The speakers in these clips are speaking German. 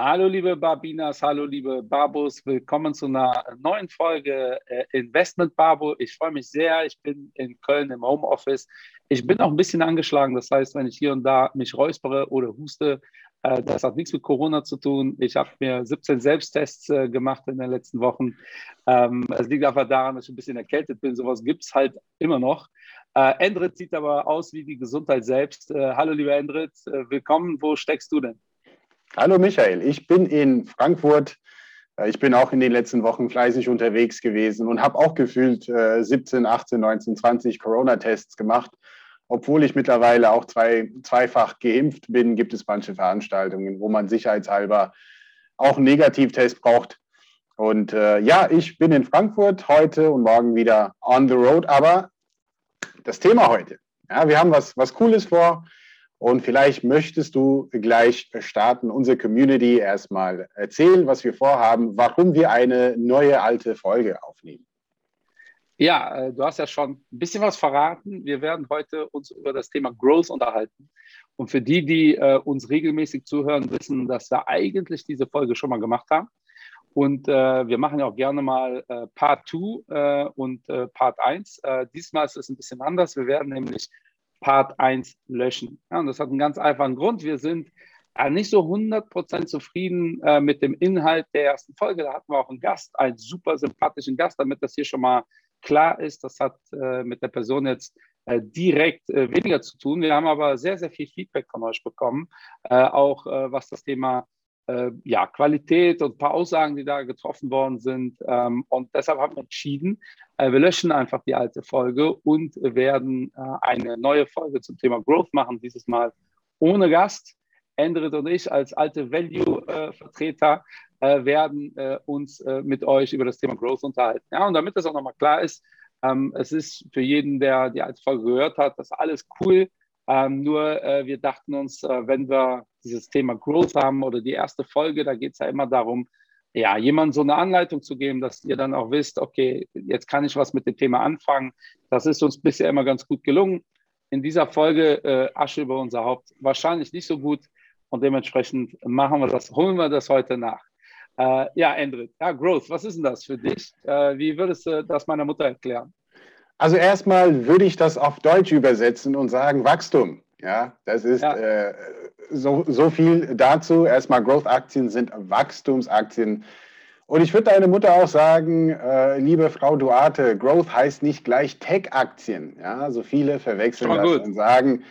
Hallo liebe Barbinas, hallo liebe Babos, willkommen zu einer neuen Folge äh, Investment Babo. Ich freue mich sehr, ich bin in Köln im Homeoffice. Ich bin auch ein bisschen angeschlagen, das heißt, wenn ich hier und da mich räuspere oder huste, äh, das hat nichts mit Corona zu tun. Ich habe mir 17 Selbsttests äh, gemacht in den letzten Wochen. Ähm, es liegt einfach daran, dass ich ein bisschen erkältet bin. Sowas gibt es halt immer noch. Endrit sieht aber aus wie die Gesundheit selbst. hallo lieber Endrit, willkommen. Wo steckst du denn? Hallo Michael, ich bin in Frankfurt. Äh, ich bin auch in den letzten Wochen fleißig unterwegs gewesen und habe auch gefühlt 17, 18, 19, 20 Corona-Tests gemacht. Obwohl ich mittlerweile auch zwei, zweifach geimpft bin, gibt es manche Veranstaltungen, wo man sicherheitshalber auch einen Negativtest braucht. Und äh, ja, ich bin in Frankfurt heute und morgen wieder on the road. Aber das Thema heute, ja, wir haben was, was Cooles vor. Und vielleicht möchtest du gleich starten, unsere Community erstmal erzählen, was wir vorhaben, warum wir eine neue alte Folge aufnehmen. Ja, äh, du hast ja schon ein bisschen was verraten. Wir werden heute uns über das Thema Growth unterhalten. Und für die, die äh, uns regelmäßig zuhören, wissen, dass wir eigentlich diese Folge schon mal gemacht haben. Und äh, wir machen ja auch gerne mal äh, Part 2 äh, und äh, Part 1. diesmal ist es ein bisschen anders. Wir werden nämlich Part 1 löschen. Ja, und das hat einen ganz einfachen Grund. Wir sind äh, nicht so 100% zufrieden äh, mit dem Inhalt der ersten Folge. Da hatten wir auch einen Gast, einen super sympathischen Gast, damit das hier schon mal klar ist. Das hat äh, mit der Person jetzt äh, direkt äh, weniger zu tun. Wir haben aber sehr, sehr viel Feedback von euch bekommen, äh, auch was das Thema äh, ja, Qualität und ein paar Aussagen, die da getroffen worden sind. Ähm, und deshalb haben wir entschieden, äh, wir löschen einfach die alte Folge und werden äh, eine neue Folge zum Thema Growth machen, dieses Mal ohne Gast. Endrit und ich als alte Value-Vertreter äh, werden äh, uns äh, mit euch über das Thema Growth unterhalten. Ja, und damit das auch nochmal klar ist, ähm, es ist für jeden, der die alte Folge gehört hat, das alles cool. Ähm, nur äh, wir dachten uns, äh, wenn wir dieses Thema Growth haben oder die erste Folge, da geht es ja immer darum, ja, jemand so eine Anleitung zu geben, dass ihr dann auch wisst, okay, jetzt kann ich was mit dem Thema anfangen. Das ist uns bisher immer ganz gut gelungen. In dieser Folge äh, Asche über unser Haupt wahrscheinlich nicht so gut und dementsprechend machen wir das, holen wir das heute nach. Äh, ja, Endrit, ja, Growth, was ist denn das für dich? Äh, wie würdest du das meiner Mutter erklären? Also erstmal würde ich das auf Deutsch übersetzen und sagen Wachstum. Ja, das ist ja. Äh, so, so viel dazu. Erstmal Growth-Aktien sind Wachstumsaktien. Und ich würde deine Mutter auch sagen, äh, liebe Frau Duarte, Growth heißt nicht gleich Tech-Aktien. Ja, so viele verwechseln das gut. und sagen,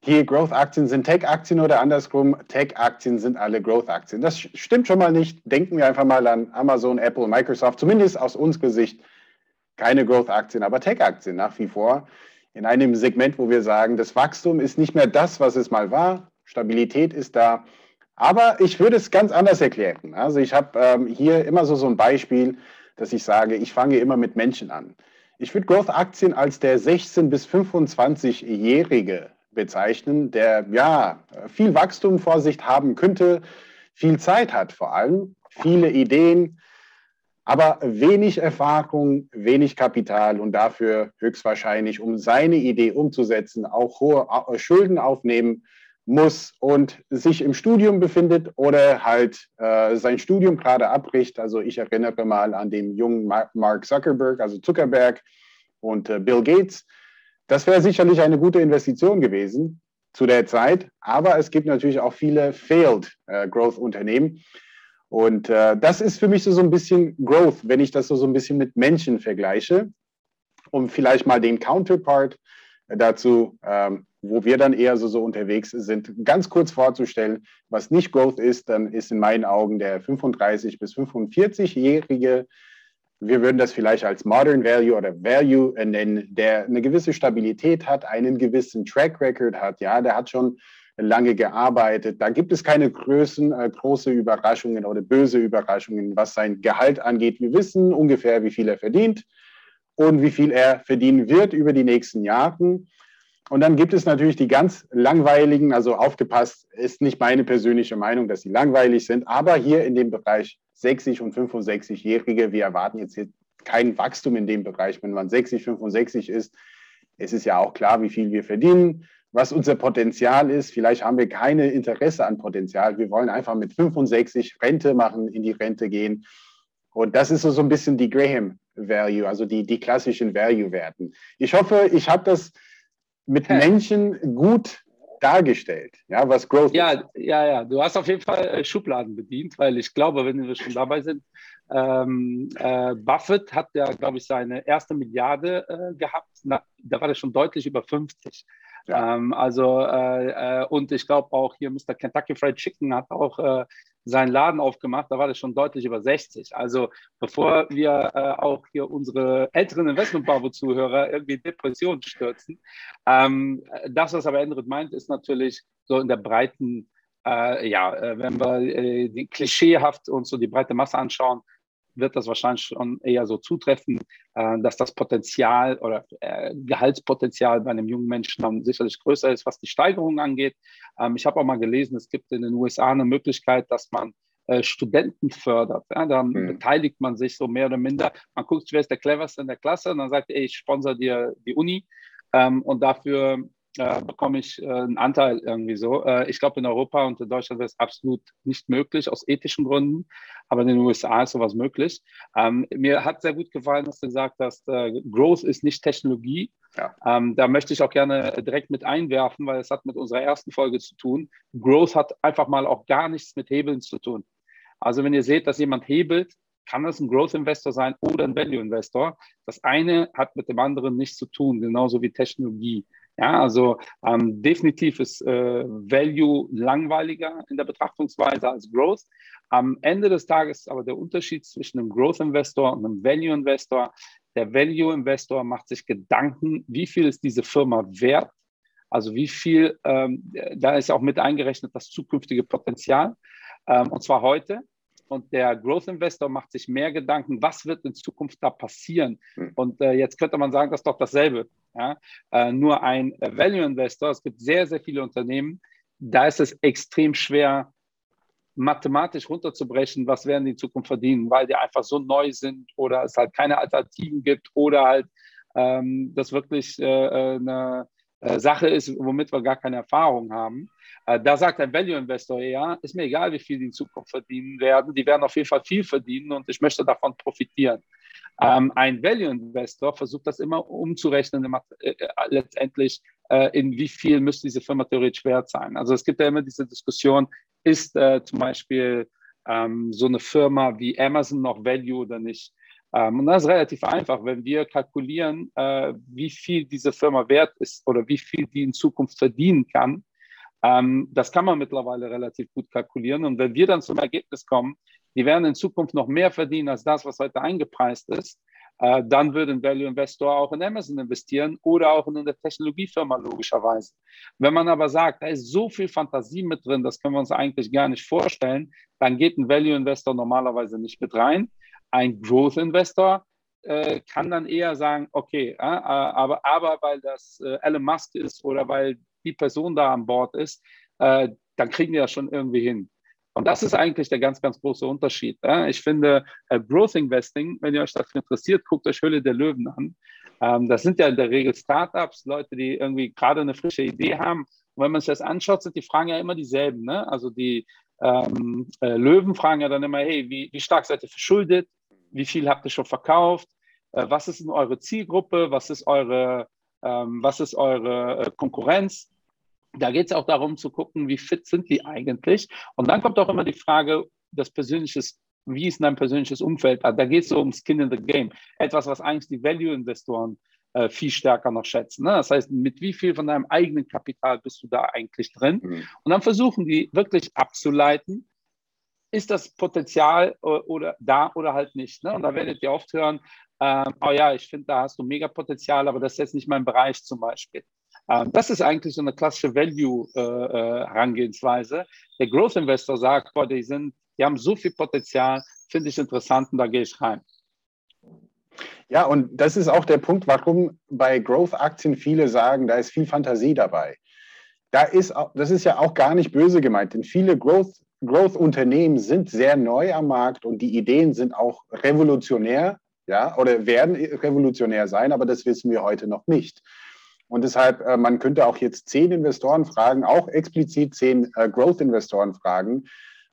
hier Growth-Aktien sind Tech-Aktien oder andersrum, Tech-Aktien sind alle Growth-Aktien. Das stimmt schon mal nicht. Denken wir einfach mal an Amazon, Apple, Microsoft, zumindest aus unserer Sicht keine Growth-Aktien, aber Tech-Aktien nach wie vor in einem Segment, wo wir sagen, das Wachstum ist nicht mehr das, was es mal war, Stabilität ist da. Aber ich würde es ganz anders erklären. Also ich habe ähm, hier immer so, so ein Beispiel, dass ich sage, ich fange immer mit Menschen an. Ich würde Growth-Aktien als der 16- bis 25-Jährige bezeichnen, der ja viel Wachstum vor sich haben könnte, viel Zeit hat vor allem, viele Ideen, aber wenig Erfahrung, wenig Kapital und dafür höchstwahrscheinlich, um seine Idee umzusetzen, auch hohe Schulden aufnehmen muss und sich im Studium befindet oder halt äh, sein Studium gerade abbricht. Also ich erinnere mal an den jungen Mark Zuckerberg, also Zuckerberg und äh, Bill Gates. Das wäre sicherlich eine gute Investition gewesen zu der Zeit, aber es gibt natürlich auch viele Failed äh, Growth Unternehmen. Und äh, das ist für mich so, so ein bisschen Growth, wenn ich das so, so ein bisschen mit Menschen vergleiche, um vielleicht mal den Counterpart dazu, ähm, wo wir dann eher so, so unterwegs sind, ganz kurz vorzustellen, was nicht Growth ist, dann ist in meinen Augen der 35 bis 45-jährige, wir würden das vielleicht als Modern Value oder Value nennen, der eine gewisse Stabilität hat, einen gewissen Track Record hat, ja, der hat schon lange gearbeitet. Da gibt es keine Größen, äh, große Überraschungen oder böse Überraschungen, was sein Gehalt angeht. Wir wissen ungefähr, wie viel er verdient und wie viel er verdienen wird über die nächsten Jahre. Und dann gibt es natürlich die ganz langweiligen, also aufgepasst, ist nicht meine persönliche Meinung, dass sie langweilig sind, aber hier in dem Bereich 60 und 65-Jährige, wir erwarten jetzt hier kein Wachstum in dem Bereich, wenn man 60, 65 ist. Es ist ja auch klar, wie viel wir verdienen, was unser Potenzial ist. Vielleicht haben wir keine Interesse an Potenzial. Wir wollen einfach mit 65 Rente machen, in die Rente gehen. Und das ist so, so ein bisschen die Graham Value, also die, die klassischen Value-Werten. Ich hoffe, ich habe das mit Menschen gut dargestellt, ja, was Growth ja, ist. Ja, ja, du hast auf jeden Fall äh, Schubladen bedient, weil ich glaube, wenn wir schon dabei sind, ähm, äh, Buffett hat ja, glaube ich, seine erste Milliarde äh, gehabt. Na, da war er schon deutlich über 50. Ja. Ähm, also, äh, äh, und ich glaube auch hier Mr. Kentucky Fried Chicken hat auch äh, seinen Laden aufgemacht, da war das schon deutlich über 60. Also bevor wir äh, auch hier unsere älteren Investment-Bravo-Zuhörer irgendwie Depressionen stürzen. Ähm, das, was aber Endrit meint, ist natürlich so in der breiten, äh, ja, äh, wenn wir äh, die klischeehaft uns so die breite Masse anschauen, wird das wahrscheinlich schon eher so zutreffen, äh, dass das Potenzial oder äh, Gehaltspotenzial bei einem jungen Menschen dann sicherlich größer ist, was die Steigerung angeht. Ähm, ich habe auch mal gelesen, es gibt in den USA eine Möglichkeit, dass man äh, Studenten fördert. Ja, dann mhm. beteiligt man sich so mehr oder minder. Man guckt, wer ist der cleverste in der Klasse und dann sagt, ey, ich sponsere dir die Uni ähm, und dafür äh, bekomme ich äh, einen Anteil irgendwie so. Äh, ich glaube, in Europa und in Deutschland wäre es absolut nicht möglich, aus ethischen Gründen, aber in den USA ist sowas möglich. Ähm, mir hat sehr gut gefallen, dass du gesagt hast, äh, Growth ist nicht Technologie. Ja. Ähm, da möchte ich auch gerne direkt mit einwerfen, weil es hat mit unserer ersten Folge zu tun. Growth hat einfach mal auch gar nichts mit Hebeln zu tun. Also wenn ihr seht, dass jemand hebelt, kann das ein Growth Investor sein oder ein Value Investor. Das eine hat mit dem anderen nichts zu tun, genauso wie Technologie. Ja, also ähm, definitiv ist äh, Value langweiliger in der Betrachtungsweise als Growth. Am Ende des Tages aber der Unterschied zwischen einem Growth Investor und einem Value Investor. Der Value Investor macht sich Gedanken, wie viel ist diese Firma wert? Also wie viel, ähm, da ist auch mit eingerechnet das zukünftige Potenzial, ähm, und zwar heute. Und der Growth Investor macht sich mehr Gedanken, was wird in Zukunft da passieren? Mhm. Und äh, jetzt könnte man sagen, das ist doch dasselbe. Ja? Äh, nur ein Value Investor, es gibt sehr, sehr viele Unternehmen, da ist es extrem schwer, mathematisch runterzubrechen, was werden die in Zukunft verdienen, weil die einfach so neu sind oder es halt keine Alternativen gibt oder halt ähm, das wirklich äh, äh eine äh, Sache ist, womit wir gar keine Erfahrung haben. Da sagt ein Value Investor, ja, ist mir egal, wie viel die in Zukunft verdienen werden, die werden auf jeden Fall viel verdienen und ich möchte davon profitieren. Ähm, ein Value Investor versucht das immer umzurechnen, äh, äh, letztendlich, äh, in wie viel müsste diese Firma theoretisch wert sein. Also es gibt ja immer diese Diskussion, ist äh, zum Beispiel ähm, so eine Firma wie Amazon noch Value oder nicht? Ähm, und das ist relativ einfach, wenn wir kalkulieren, äh, wie viel diese Firma wert ist oder wie viel die in Zukunft verdienen kann. Ähm, das kann man mittlerweile relativ gut kalkulieren. Und wenn wir dann zum Ergebnis kommen, die werden in Zukunft noch mehr verdienen als das, was heute eingepreist ist, äh, dann würde ein Value Investor auch in Amazon investieren oder auch in eine Technologiefirma logischerweise. Wenn man aber sagt, da ist so viel Fantasie mit drin, das können wir uns eigentlich gar nicht vorstellen, dann geht ein Value Investor normalerweise nicht mit rein. Ein Growth Investor äh, kann dann eher sagen, okay, äh, aber, aber weil das äh, Elon Musk ist oder weil die Person da an Bord ist, äh, dann kriegen die das schon irgendwie hin. Und das ist eigentlich der ganz, ganz große Unterschied. Ich finde, äh, Growth Investing, wenn ihr euch dafür interessiert, guckt euch Höhle der Löwen an. Ähm, das sind ja in der Regel Startups, Leute, die irgendwie gerade eine frische Idee haben. Und wenn man sich das anschaut, sind die Fragen ja immer dieselben. Ne? Also die ähm, äh, Löwen fragen ja dann immer, hey, wie, wie stark seid ihr verschuldet? Wie viel habt ihr schon verkauft? Äh, was ist denn eure Zielgruppe? Was ist eure, ähm, was ist eure äh, Konkurrenz? Da geht es auch darum zu gucken, wie fit sind die eigentlich. Und dann kommt auch immer die Frage, das persönliches, wie ist dein persönliches Umfeld? Da geht es so um Skin in the Game. Etwas, was eigentlich die Value-Investoren äh, viel stärker noch schätzen. Ne? Das heißt, mit wie viel von deinem eigenen Kapital bist du da eigentlich drin? Mhm. Und dann versuchen die wirklich abzuleiten, ist das Potenzial äh, oder da oder halt nicht. Ne? Und da werdet ihr oft hören, äh, oh ja, ich finde, da hast du mega Potenzial, aber das ist jetzt nicht mein Bereich zum Beispiel. Ähm, das ist eigentlich so eine klassische Value-Herangehensweise. Äh, äh der Growth Investor sagt, boah, die, sind, die haben so viel Potenzial, finde ich interessant und da gehe ich rein. Ja, und das ist auch der Punkt, warum bei Growth-Aktien viele sagen, da ist viel Fantasie dabei. Da ist, das ist ja auch gar nicht böse gemeint, denn viele Growth, Growth-Unternehmen sind sehr neu am Markt und die Ideen sind auch revolutionär, ja, oder werden revolutionär sein, aber das wissen wir heute noch nicht. Und deshalb, äh, man könnte auch jetzt zehn Investoren fragen, auch explizit zehn äh, Growth-Investoren fragen,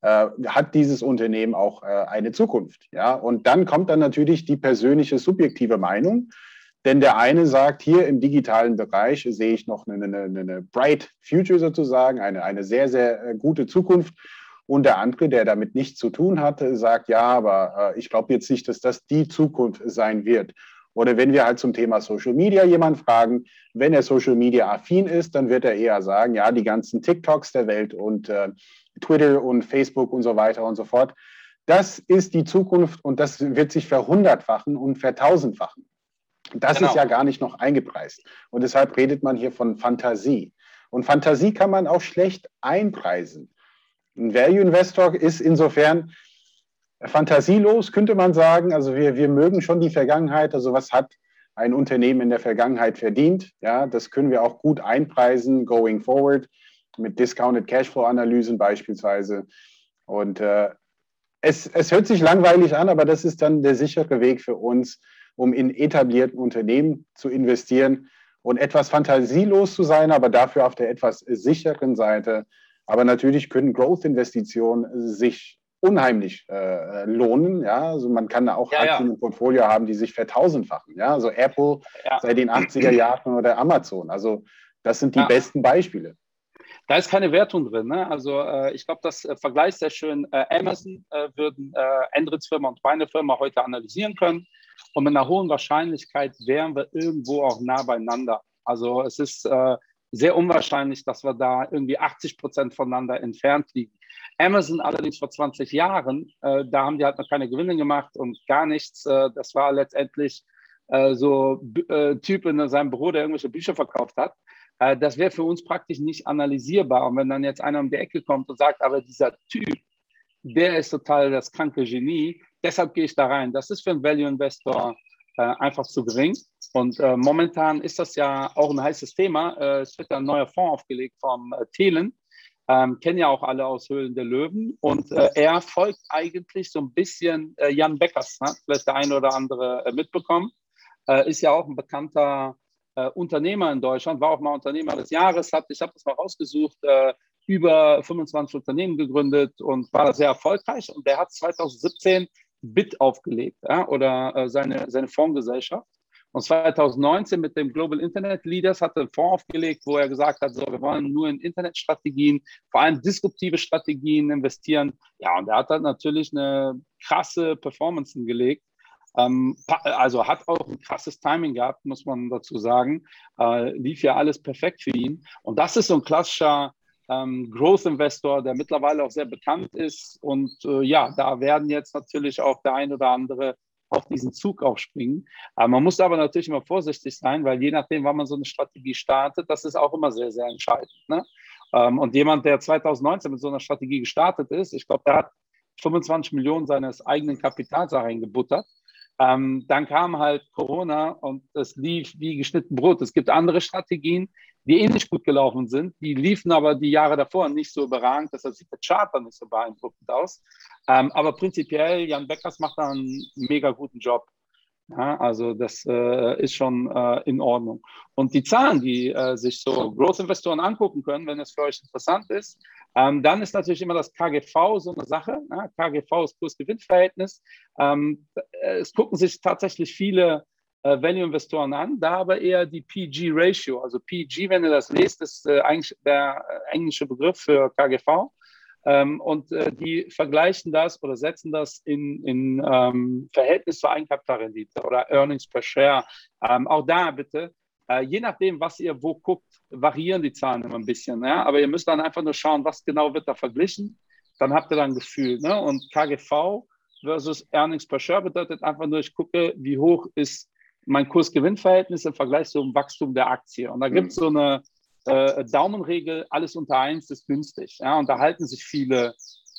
äh, hat dieses Unternehmen auch äh, eine Zukunft. Ja? Und dann kommt dann natürlich die persönliche subjektive Meinung. Denn der eine sagt, hier im digitalen Bereich sehe ich noch eine, eine, eine bright future sozusagen, eine, eine sehr, sehr äh, gute Zukunft. Und der andere, der damit nichts zu tun hat, sagt, ja, aber ich glaube jetzt nicht, dass das die Zukunft sein wird. Oder wenn wir halt zum Thema Social Media jemanden fragen, wenn er Social Media affin ist, dann wird er eher sagen, ja, die ganzen TikToks der Welt und äh, Twitter und Facebook und so weiter und so fort. Das ist die Zukunft und das wird sich verhundertfachen und vertausendfachen. Das genau. ist ja gar nicht noch eingepreist. Und deshalb redet man hier von Fantasie. Und Fantasie kann man auch schlecht einpreisen. Ein Value Investor ist insofern fantasielos, könnte man sagen. Also wir, wir mögen schon die Vergangenheit. Also was hat ein Unternehmen in der Vergangenheit verdient? Ja, das können wir auch gut einpreisen, going forward mit Discounted Cashflow-Analysen beispielsweise. Und äh, es, es hört sich langweilig an, aber das ist dann der sichere Weg für uns, um in etablierten Unternehmen zu investieren und etwas fantasielos zu sein, aber dafür auf der etwas sicheren Seite. Aber natürlich können Growth-Investitionen sich unheimlich äh, lohnen. Ja, also man kann da auch ja, Aktien ja. im Portfolio haben, die sich vertausendfachen. Ja, also Apple ja. seit den 80er Jahren oder Amazon. Also das sind die besten Beispiele. Da ist keine Wertung drin. Ne? Also äh, ich glaube, das äh, vergleicht sehr schön. Äh, Amazon äh, würden äh, Andrits Firma und meine Firma heute analysieren können. Und mit einer hohen Wahrscheinlichkeit wären wir irgendwo auch nah beieinander. Also es ist äh, sehr unwahrscheinlich, dass wir da irgendwie 80 Prozent voneinander entfernt liegen. Amazon allerdings vor 20 Jahren, äh, da haben die halt noch keine Gewinne gemacht und gar nichts. Äh, das war letztendlich äh, so Typ in seinem Büro, der irgendwelche Bücher verkauft hat. Äh, das wäre für uns praktisch nicht analysierbar. Und wenn dann jetzt einer um die Ecke kommt und sagt, aber dieser Typ, der ist total das kranke Genie, deshalb gehe ich da rein. Das ist für einen Value Investor äh, einfach zu gering. Und äh, momentan ist das ja auch ein heißes Thema. Äh, es wird ein neuer Fonds aufgelegt vom äh, Thelen. Ähm, kennen ja auch alle aus Höhlen der Löwen. Und äh, er folgt eigentlich so ein bisschen Jan Beckers. Ne? Vielleicht der eine oder andere mitbekommen. ist ja auch ein bekannter äh, Unternehmer in Deutschland, war auch mal Unternehmer des Jahres, hat, ich habe das mal rausgesucht, äh, über 25 Unternehmen gegründet und war sehr erfolgreich. Und der hat 2017 BIT aufgelegt ja, oder äh, seine, seine Fondsgesellschaft. Und 2019 mit dem Global Internet Leaders hat er einen Fonds aufgelegt, wo er gesagt hat, so, wir wollen nur in Internetstrategien, vor allem disruptive Strategien investieren. Ja, und er hat dann natürlich eine krasse Performance gelegt. Ähm, also hat auch ein krasses Timing gehabt, muss man dazu sagen. Äh, lief ja alles perfekt für ihn. Und das ist so ein klassischer ähm, Growth Investor, der mittlerweile auch sehr bekannt ist. Und äh, ja, da werden jetzt natürlich auch der ein oder andere auf diesen Zug aufspringen. Äh, man muss aber natürlich immer vorsichtig sein, weil je nachdem, wann man so eine Strategie startet, das ist auch immer sehr, sehr entscheidend. Ne? Ähm, und jemand, der 2019 mit so einer Strategie gestartet ist, ich glaube, der hat 25 Millionen seines eigenen Kapitals da reingebuttert. Ähm, dann kam halt Corona und es lief wie geschnitten Brot. Es gibt andere Strategien, die ähnlich gut gelaufen sind. Die liefen aber die Jahre davor nicht so überragend. Deshalb sieht der Charter nicht so beeindruckend aus. Ähm, aber prinzipiell, Jan Beckers macht da einen mega guten Job. Ja, also das äh, ist schon äh, in Ordnung. Und die Zahlen, die äh, sich so Growth-Investoren angucken können, wenn es für euch interessant ist, ähm, dann ist natürlich immer das KGV so eine Sache. Ja, KGV ist Kurs-Gewinn-Verhältnis. Ähm, es gucken sich tatsächlich viele äh, Value-Investoren an, da aber eher die PG-Ratio. Also PG, wenn ihr das lest, ist äh, eigentlich der äh, englische Begriff für KGV. Ähm, und äh, die vergleichen das oder setzen das in, in ähm, Verhältnis zur Eigenkapitalrendite oder Earnings per Share. Ähm, auch da bitte, äh, je nachdem, was ihr wo guckt, variieren die Zahlen immer ein bisschen. Ja? Aber ihr müsst dann einfach nur schauen, was genau wird da verglichen. Dann habt ihr dann ein Gefühl. Ne? Und KGV versus Earnings per Share bedeutet einfach nur, ich gucke, wie hoch ist mein Kurs-Gewinn-Verhältnis im Vergleich zum Wachstum der Aktie. Und da gibt es so eine äh, Daumenregel, alles unter eins ist günstig. Ja, und da halten sich viele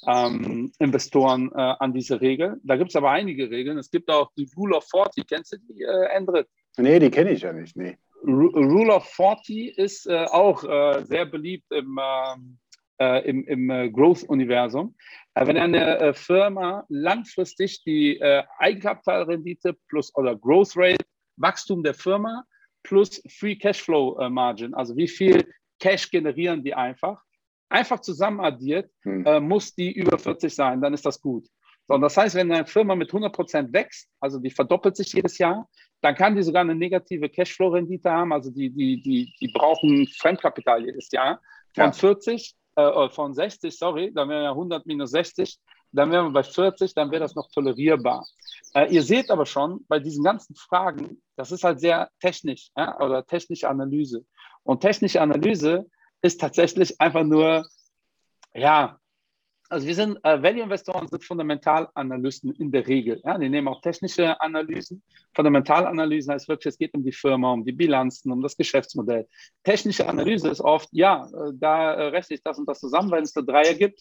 ähm, Investoren äh, an diese Regel. Da gibt es aber einige Regeln. Es gibt auch die Rule of 40. Kennst du die, äh, Endrit? Nee, die kenne ich ja nicht. Nee. Rule of 40 ist äh, auch äh, sehr beliebt im, ähm, äh, im, im äh, Growth-Universum. wenn eine Firma langfristig die Eigenkapitalrendite plus oder Growth Rate, Wachstum der Firma plus Free Cashflow Margin, also wie viel Cash generieren die einfach, einfach zusammen addiert, hm. äh, muss die über 40 sein, dann ist das gut. So, und das heißt, wenn eine Firma mit 100% wächst, also die verdoppelt sich jedes Jahr, dann kann die sogar eine negative Cashflow-Rendite haben, also die, die, die, die brauchen Fremdkapital jedes Jahr. Von ja. 40, äh, äh, von 60, sorry, dann wären ja 100 minus 60, dann wären wir bei 40, dann wäre das noch tolerierbar. Äh, ihr seht aber schon, bei diesen ganzen Fragen, das ist halt sehr technisch ja, oder technische Analyse. Und technische Analyse ist tatsächlich einfach nur, ja, also wir sind, äh, Value-Investoren sind Fundamentalanalysten in der Regel. Ja, die nehmen auch technische Analysen. Fundamentalanalysen heißt wirklich, es geht um die Firma, um die Bilanzen, um das Geschäftsmodell. Technische Analyse ist oft, ja, äh, da äh, rechne ich das und das zusammen, wenn es eine Dreier gibt,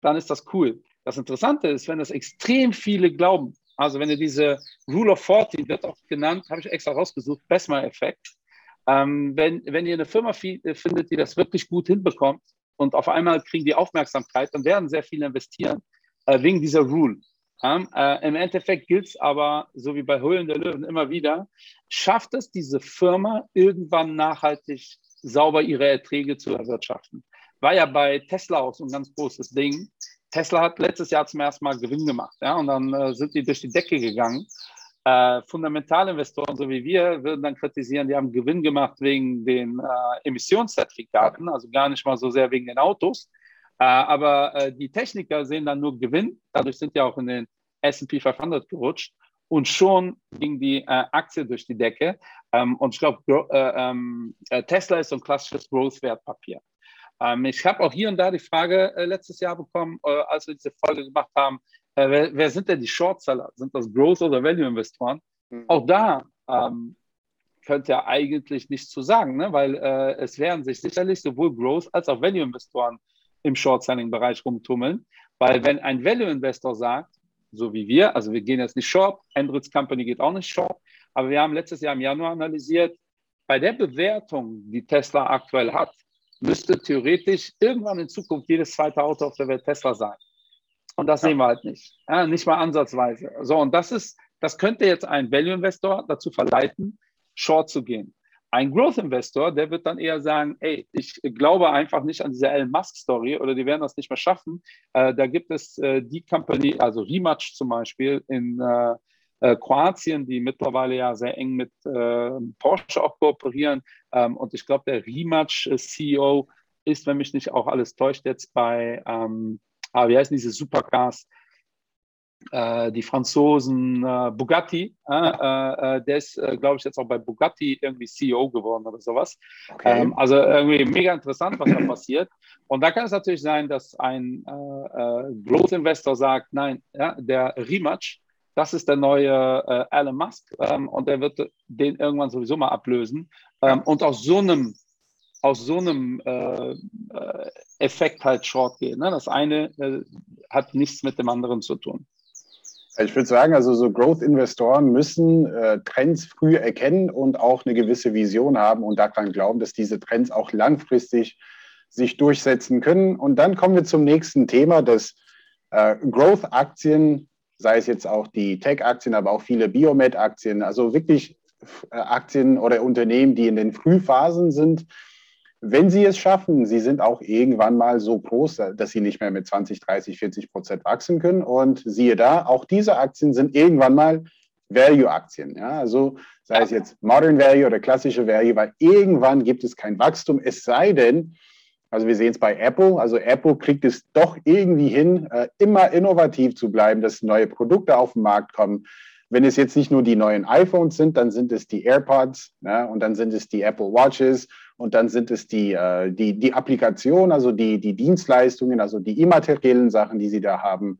dann ist das cool. Das Interessante ist, wenn das extrem viele glauben, also wenn ihr diese Rule of 40, wird auch genannt, habe ich extra rausgesucht, Besma-Effekt, ähm, wenn, wenn ihr eine Firma äh, findet, die das wirklich gut hinbekommt und auf einmal kriegen die Aufmerksamkeit, dann werden sehr viele investieren äh, wegen dieser Rule. Ähm, äh, Im Endeffekt gilt es aber, so wie bei Höhlen der Löwen immer wieder, schafft es diese Firma irgendwann nachhaltig sauber ihre Erträge zu erwirtschaften. War ja bei Tesla auch so ein ganz großes Ding. Tesla hat letztes Jahr zum ersten Mal Gewinn gemacht, ja, und dann äh, sind die durch die Decke gegangen. Äh, Fundamentalinvestoren, so wie wir, würden dann kritisieren, die haben Gewinn gemacht wegen den äh, Emissionszertifikaten, also gar nicht mal so sehr wegen den Autos. Äh, aber äh, die Techniker sehen dann nur Gewinn. Dadurch sind ja auch in den SP 500 gerutscht. Und schon ging die äh, Aktie durch die Decke. Ähm, und ich glaube, äh, ähm, Tesla ist so ein klassisches Growth-Wertpapier. Ähm, ich habe auch hier und da die Frage letztes Jahr bekommen, als wir diese Folge gemacht haben, äh, wer, wer, sind denn die Shortseller? Sind das Growth- oder Value-Investoren? Mhm. Auch da ähm, könnte ja eigentlich nichts zu sagen, ne? weil äh, es werden sich sicherlich sowohl Growth- als auch Value-Investoren im Short-Selling-Bereich rumtummeln, weil wenn ein Value-Investor sagt, so wie wir, also wir gehen jetzt nicht short, Andritz Company geht auch nicht short, aber wir haben letztes Jahr im Januar analysiert, bei der Bewertung, die Tesla aktuell hat, müsste theoretisch irgendwann in Zukunft jedes zweite Auto auf der Welt Tesla sein. Und das ja. sehen wir halt nicht. Ja, nicht mal ansatzweise. So, und das ist, das könnte jetzt ein Value-Investor dazu verleiten, short zu gehen. Ein Growth-Investor, der wird dann eher sagen, ey, ich glaube einfach nicht an diese Elon Musk-Story oder die werden das nicht mehr schaffen. Äh, da gibt es äh, die Company, also Rematch zum Beispiel in äh, äh Kroatien, die mittlerweile ja sehr eng mit äh, Porsche auch kooperieren. Ähm, und ich glaube, der Rematch-CEO ist, wenn mich nicht auch alles täuscht, jetzt bei ähm, ah, wie heißen diese Supercars? Äh, die Franzosen, äh, Bugatti, äh, der ist, glaube ich, jetzt auch bei Bugatti irgendwie CEO geworden oder sowas. Okay. Ähm, also irgendwie mega interessant, was da passiert. Und da kann es natürlich sein, dass ein äh, Growth Investor sagt, nein, ja, der Rematch, das ist der neue Elon Musk ähm, und der wird den irgendwann sowieso mal ablösen. Ähm, und aus so einem aus so einem äh, äh, Effekt halt short gehen. Ne? Das eine äh, hat nichts mit dem anderen zu tun. Ich würde sagen, also so Growth-Investoren müssen äh, Trends früh erkennen und auch eine gewisse Vision haben und daran glauben, dass diese Trends auch langfristig sich durchsetzen können. Und dann kommen wir zum nächsten Thema, dass äh, Growth-Aktien, sei es jetzt auch die Tech-Aktien, aber auch viele Biomed-Aktien, also wirklich äh, Aktien oder Unternehmen, die in den Frühphasen sind, wenn sie es schaffen, sie sind auch irgendwann mal so groß, dass sie nicht mehr mit 20, 30, 40 Prozent wachsen können. Und siehe da, auch diese Aktien sind irgendwann mal Value-Aktien. Ja? Also sei es jetzt Modern Value oder klassische Value, weil irgendwann gibt es kein Wachstum, es sei denn, also wir sehen es bei Apple, also Apple kriegt es doch irgendwie hin, äh, immer innovativ zu bleiben, dass neue Produkte auf den Markt kommen. Wenn es jetzt nicht nur die neuen iPhones sind, dann sind es die AirPods ja, und dann sind es die Apple Watches und dann sind es die, äh, die, die Applikation, also die, die Dienstleistungen, also die immateriellen Sachen, die sie da haben.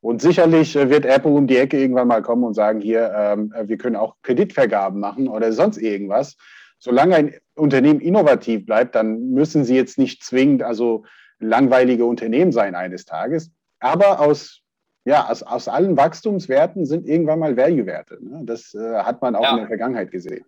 Und sicherlich äh, wird Apple um die Ecke irgendwann mal kommen und sagen, hier, ähm, äh, wir können auch Kreditvergaben machen oder sonst irgendwas. Solange ein Unternehmen innovativ bleibt, dann müssen sie jetzt nicht zwingend also langweilige Unternehmen sein eines Tages. aber aus, ja, aus, aus allen Wachstumswerten sind irgendwann mal Value-Werte. Ne? Das äh, hat man auch ja. in der Vergangenheit gesehen.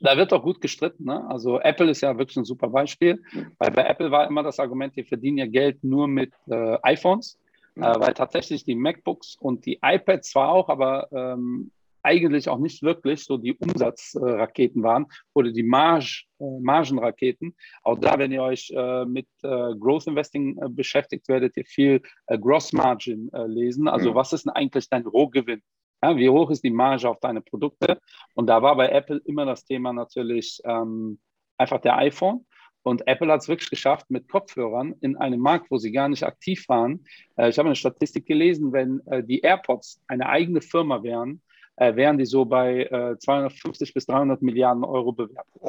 Da wird auch gut gestritten. Ne? Also Apple ist ja wirklich ein super Beispiel, weil bei Apple war immer das Argument, die verdienen ja Geld nur mit äh, iPhones, äh, weil tatsächlich die MacBooks und die iPads zwar auch, aber ähm, eigentlich auch nicht wirklich so die Umsatzraketen waren oder die Marge, äh, Margenraketen. Auch da, wenn ihr euch äh, mit äh, Growth Investing beschäftigt, werdet ihr viel Gross Margin lesen. Also mhm. was ist denn eigentlich dein Rohgewinn? Ja, wie hoch ist die Marge auf deine Produkte? Und da war bei Apple immer das Thema natürlich ähm, einfach der iPhone. Und Apple hat es wirklich geschafft, mit Kopfhörern in einem Markt, wo sie gar nicht aktiv waren. Ich habe eine Statistik gelesen, wenn die AirPods eine eigene Firma wären, äh, wären die so bei äh, 250 bis 300 Milliarden Euro bewertet.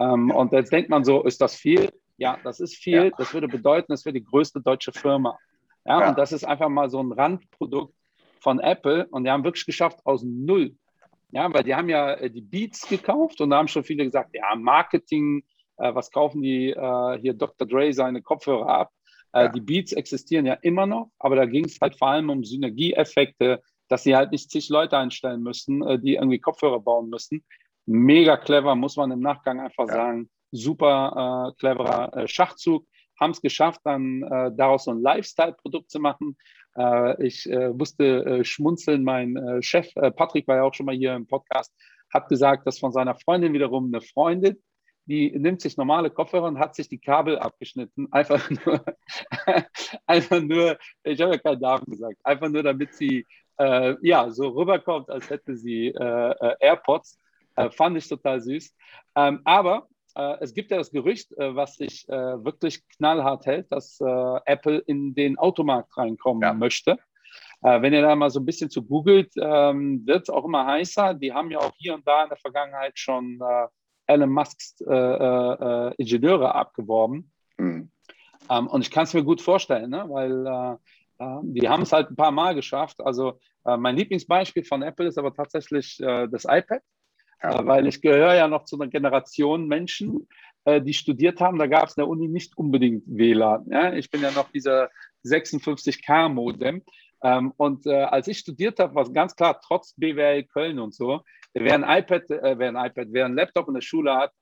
Ähm, und jetzt denkt man so, ist das viel? Ja, das ist viel. Ja. Das würde bedeuten, es wäre die größte deutsche Firma. Ja, ja, und das ist einfach mal so ein Randprodukt von Apple und die haben wirklich geschafft aus Null. Ja, weil die haben ja äh, die Beats gekauft und da haben schon viele gesagt, ja, Marketing, äh, was kaufen die äh, hier Dr. Dre seine Kopfhörer ab? Äh, ja. Die Beats existieren ja immer noch, aber da ging es halt vor allem um Synergieeffekte, dass sie halt nicht zig Leute einstellen müssen, äh, die irgendwie Kopfhörer bauen müssen. Mega clever, muss man im Nachgang einfach ja. sagen. Super äh, cleverer äh, Schachzug. Haben es geschafft, dann äh, daraus so ein Lifestyle-Produkt zu machen. Äh, ich äh, musste schmunzeln. Mein Chef, Patrick, war ja auch schon mal hier im Podcast, hat gesagt, dass von seiner Freundin wiederum eine Freundin, die nimmt sich normale Kopfhörer und hat sich die Kabel abgeschnitten. Einfach nur, einfach nur ich habe ja keinen Namen gesagt, einfach nur damit sie äh, ja, so rüberkommt, als hätte sie äh, äh, AirPods. Äh, fand ich total süß. Ähm, aber äh, es gibt ja das Gerücht, äh, was sich wirklich knallhart hält, dass Apple in den Automarkt reinkommen ja. möchte. wenn ihr da mal so ein bisschen zu googelt, ähm, wird es auch immer heißer. Die haben ja auch hier und da in der Vergangenheit schon Elon Musks Ingenieure abgeworben. Mhm. Ähm, und ich kann es mir gut vorstellen, ne? weil uh, die haben es halt ein paar Mal geschafft. Also äh, mein Lieblingsbeispiel von Apple ist aber tatsächlich äh, das iPad, ja. weil ich gehöre ja noch zu einer Generation Menschen, äh, die studiert haben. Da gab es in der Uni nicht unbedingt WLAN. Ja? Ich bin ja noch dieser 56K-Modem. Ähm, und äh, als ich studiert habe, war es ganz klar, trotz BWL Köln und so, wer ein iPad, äh, wer ein iPad, wer ein Laptop in der Schule hat, äh,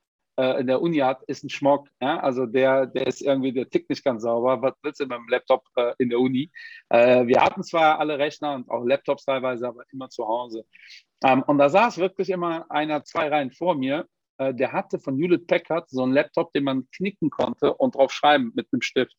in der Uni hat, ist ein Schmock. Ja? Also der, der ist irgendwie, der tickt nicht ganz sauber. Was willst du mit dem Laptop äh, in der Uni? Äh, wir hatten zwar alle Rechner und auch Laptops teilweise, aber immer zu Hause. Ähm, und da saß wirklich immer einer zwei Reihen vor mir. Äh, der hatte von Hewlett Packard so einen Laptop, den man knicken konnte und drauf schreiben mit einem Stift.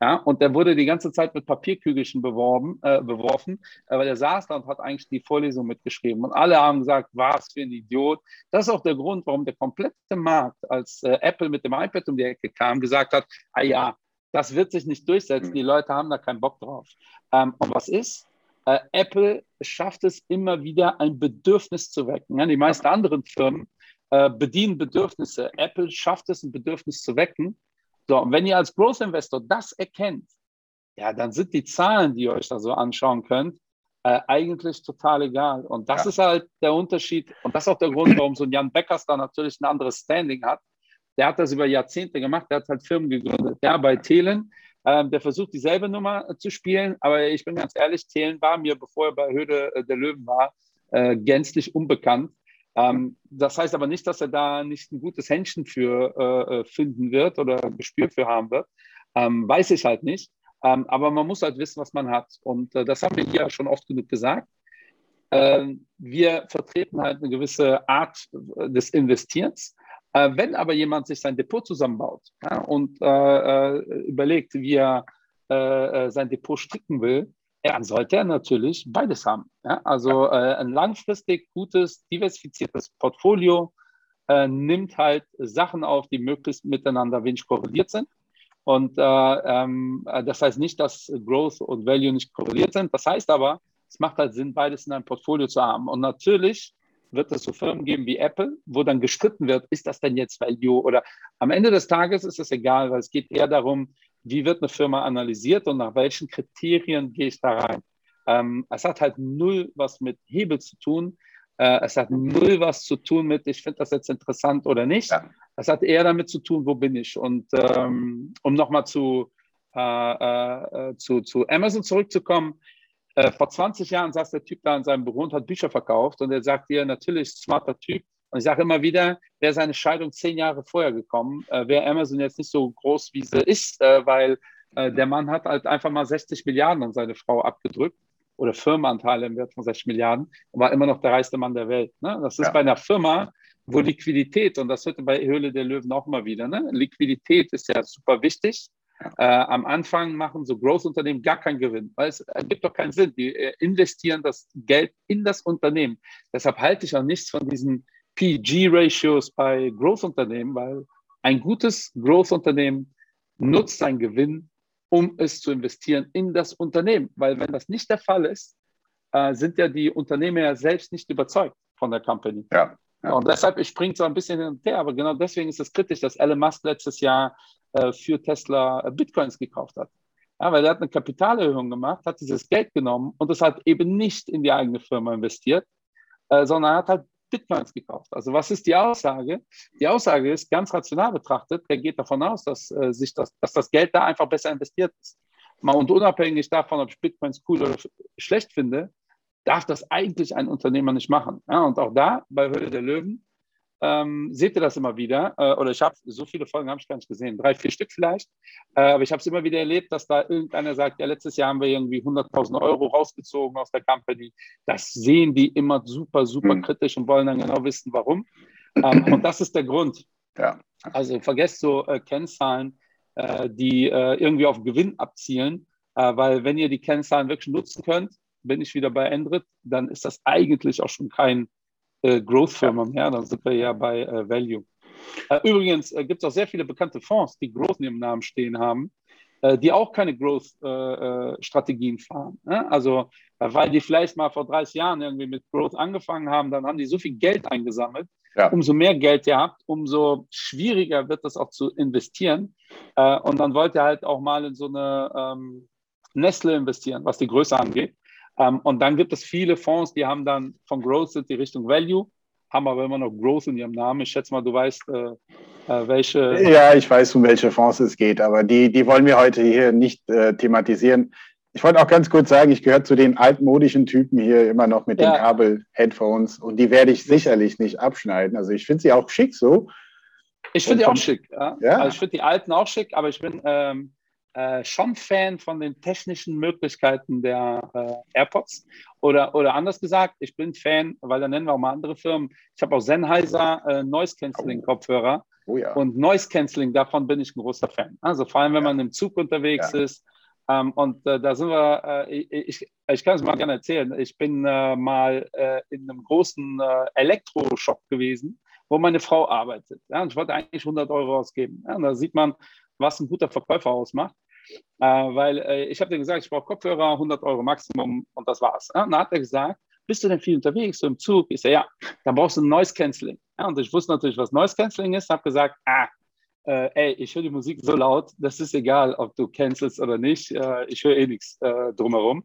Ja, und der wurde die ganze Zeit mit Papierkügelchen beworben, äh, beworfen, äh, weil er saß da und hat eigentlich die Vorlesung mitgeschrieben. Und alle haben gesagt, was für ein Idiot. Das ist auch der Grund, warum der komplette Markt, als äh, Apple mit dem iPad um die Ecke kam, gesagt hat, ah ja, das wird sich nicht durchsetzen, mhm. die Leute haben da keinen Bock drauf. Ähm, und was ist? Äh, Apple schafft es immer wieder, ein Bedürfnis zu wecken. Ja, die meisten anderen Firmen äh, bedienen Bedürfnisse. Apple schafft es, ein Bedürfnis zu wecken. So, und wenn ihr als Growth Investor das erkennt, ja, dann sind die Zahlen, die ihr euch da so anschauen könnt, äh, eigentlich total egal. Und das ja. ist halt der Unterschied. Und das ist auch der Grund, warum so ein Jan Beckers da natürlich ein anderes Standing hat. Der hat das über Jahrzehnte gemacht, der hat halt Firmen gegründet. Ja, bei Thelen, ähm, der versucht dieselbe Nummer äh, zu spielen, aber ich bin ganz ehrlich, Thelen war mir, bevor er bei Höhle äh, der Löwen war, äh, gänzlich unbekannt. Ähm, das heißt aber nicht, dass er da nicht ein gutes Händchen für äh, äh, finden wird oder Gespür für haben wird. Ähm, weiß ich halt nicht. Ähm, aber man muss halt wissen, was man hat. Und äh, das haben wir hier schon oft genug gesagt. Ähm, wir vertreten halt eine gewisse Art äh, des Investierens. Äh, wenn aber jemand sich sein Depot zusammenbaut ja, und äh, überlegt, wie er sein Depot stricken will, dann sollte er natürlich beides haben. Ja? Also äh, ein langfristig gutes, diversifiziertes Portfolio äh, nimmt halt Sachen auf, die möglichst miteinander wenig korreliert sind. Und äh, ähm, das heißt nicht, dass Growth und Value nicht korreliert sind. Das heißt aber, es macht halt Sinn, beides in einem Portfolio zu haben. Und natürlich wird es so Firmen geben wie Apple, wo dann gestritten wird, ist das denn jetzt Value? Oder am Ende des Tages ist es egal, weil es geht eher darum, wie wird eine Firma analysiert und nach welchen Kriterien gehe ich da rein. Ähm, es hat halt null was mit Hebel zu tun. Äh, es hat null was zu tun mit, ich finde das jetzt interessant oder nicht. Ja. Es hat eher damit zu tun, wo bin ich. Und ähm, um nochmal zu äh, äh, zu, zu Amazon zurückzukommen. Äh, vor 20 Jahren saß der Typ da in seinem Büro und hat Bücher verkauft und er sagt dir natürlich, smarter Typ. Und ich sage immer wieder, wäre seine Scheidung zehn Jahre vorher gekommen, äh, wäre Amazon jetzt nicht so groß, wie sie ist, äh, weil äh, der Mann hat halt einfach mal 60 Milliarden an seine Frau abgedrückt oder Firmenanteile im Wert von 60 Milliarden und war immer noch der reichste Mann der Welt. Ne? Das ist ja. bei einer Firma, wo Liquidität, und das hört bei Höhle der Löwen auch immer wieder, ne? Liquidität ist ja super wichtig. Äh, am Anfang machen so Growth-Unternehmen gar keinen Gewinn, weil es ergibt doch keinen Sinn. Die äh, investieren das Geld in das Unternehmen. Deshalb halte ich auch nichts von diesen PG-Ratios bei Growth-Unternehmen, weil ein gutes Growth-Unternehmen nutzt seinen Gewinn, um es zu investieren in das Unternehmen. Weil wenn das nicht der Fall ist, äh, sind ja die Unternehmer ja selbst nicht überzeugt von der Company. Ja. Ja. Und deshalb, ich springe so ein bisschen hin und her, aber genau deswegen ist es kritisch, dass Elon Musk letztes Jahr äh, für Tesla äh, Bitcoins gekauft hat. Ja, weil er hat eine Kapitalerhöhung gemacht, hat dieses Geld genommen und es hat eben nicht in die eigene Firma investiert, äh, sondern hat halt Bitcoins gekauft. Also was ist die Aussage? Die Aussage ist ganz rational betrachtet, er geht davon aus, dass, äh, sich das, dass das Geld da einfach besser investiert ist. Mal und unabhängig davon, ob ich Bitcoins cool oder schlecht finde, darf das eigentlich ein Unternehmer nicht machen. Ja, und auch da bei Höhle der Löwen ähm, seht ihr das immer wieder. Äh, oder ich habe so viele Folgen habe ich gar nicht gesehen, drei, vier Stück vielleicht. Äh, aber ich habe es immer wieder erlebt, dass da irgendeiner sagt, ja, letztes Jahr haben wir irgendwie 100.000 Euro rausgezogen aus der Company. Das sehen die immer super, super mhm. kritisch und wollen dann genau wissen, warum. Ähm, und das ist der Grund. Ja. Also vergesst so äh, Kennzahlen, äh, die äh, irgendwie auf Gewinn abzielen, äh, weil wenn ihr die Kennzahlen wirklich nutzen könnt, bin ich wieder bei Endrit, dann ist das eigentlich auch schon kein Growth-Firma mehr, dann sind wir ja bei äh, Value. Äh, übrigens äh, gibt es auch sehr viele bekannte Fonds, die Growth ihrem Namen stehen haben, äh, die auch keine Growth-Strategien äh, fahren. Ne? Also, weil die vielleicht mal vor 30 Jahren irgendwie mit Growth angefangen haben, dann haben die so viel Geld eingesammelt. Ja. Umso mehr Geld ihr habt, umso schwieriger wird das auch zu investieren. und dann wollt ihr halt auch mal in so eine ähm, Nestle investieren, was die Größe angeht. Ähm, und dann gibt es viele Fonds, die haben dann von Growth die Richtung Value, haben aber immer noch Growth in ihrem Namen. Ich schätze mal, du weißt, äh, äh, welche. Ja, ich weiß, um welche Fonds es geht, aber die, die wollen wir heute hier nicht äh, thematisieren. Ich wollte auch ganz kurz sagen, ich gehöre zu den altmodischen Typen hier immer noch mit ja. den Kabel-Headphones und die werde ich sicherlich nicht abschneiden. Also ich finde sie auch schick so. Ich finde die auch schick. Ja? ja. Also ich finde die alten auch schick, aber ich bin ähm, äh, schon Fan von den technischen Möglichkeiten der äh, AirPods. Oder, oder anders gesagt, ich bin Fan, weil da nennen wir auch mal andere Firmen. Ich habe auch Sennheiser äh, Noise Cancelling Kopfhörer. Oh, ja. Und Noise Cancelling, davon bin ich ein großer Fan. Also vor allem, wenn ja. man im Zug unterwegs ja. ist. Ähm, und äh, da sind wir, äh, ich, ich kann es mal gerne erzählen. Ich bin mal in einem großen Elektroshop gewesen, wo meine Frau arbeitet. Ja, und ich wollte eigentlich 100 Euro ausgeben. Ja, und da sieht man, was ein guter Verkäufer ausmacht. Äh, weil äh, ich habe dir gesagt, ich brauche Kopfhörer, 100 Euro Maximum und das war's. Ja? Und dann hat er gesagt, bist du denn viel unterwegs, so im Zug? Ich sage, ja, dann brauchst du ein Noise Cancelling. Ja, und ich wusste natürlich, was Noise Cancelling ist, habe gesagt, ah, äh, ey, ich höre die Musik so laut, das ist egal, ob du cancelst oder nicht, äh, ich höre eh nichts äh, drumherum.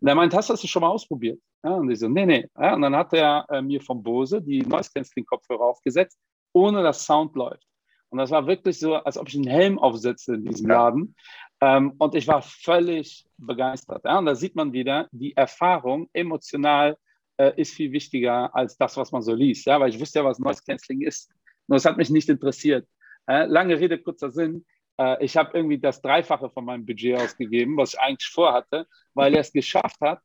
Und er meint, hast du das schon mal ausprobiert? Ja, und ich so, nee, nee. Ja, und dann hat er äh, mir vom Bose die Noise Cancelling Kopfhörer aufgesetzt, ohne dass Sound läuft. Und das war wirklich so, als ob ich einen Helm aufsetze in diesem Laden. Ähm, und ich war völlig begeistert. Ja? Und da sieht man wieder, die Erfahrung emotional äh, ist viel wichtiger als das, was man so liest. Ja? Weil ich wusste ja, was Noise Cancelling ist. Nur es hat mich nicht interessiert. Äh, lange Rede, kurzer Sinn. Äh, ich habe irgendwie das Dreifache von meinem Budget ausgegeben, was ich eigentlich vorhatte, weil er es geschafft hat,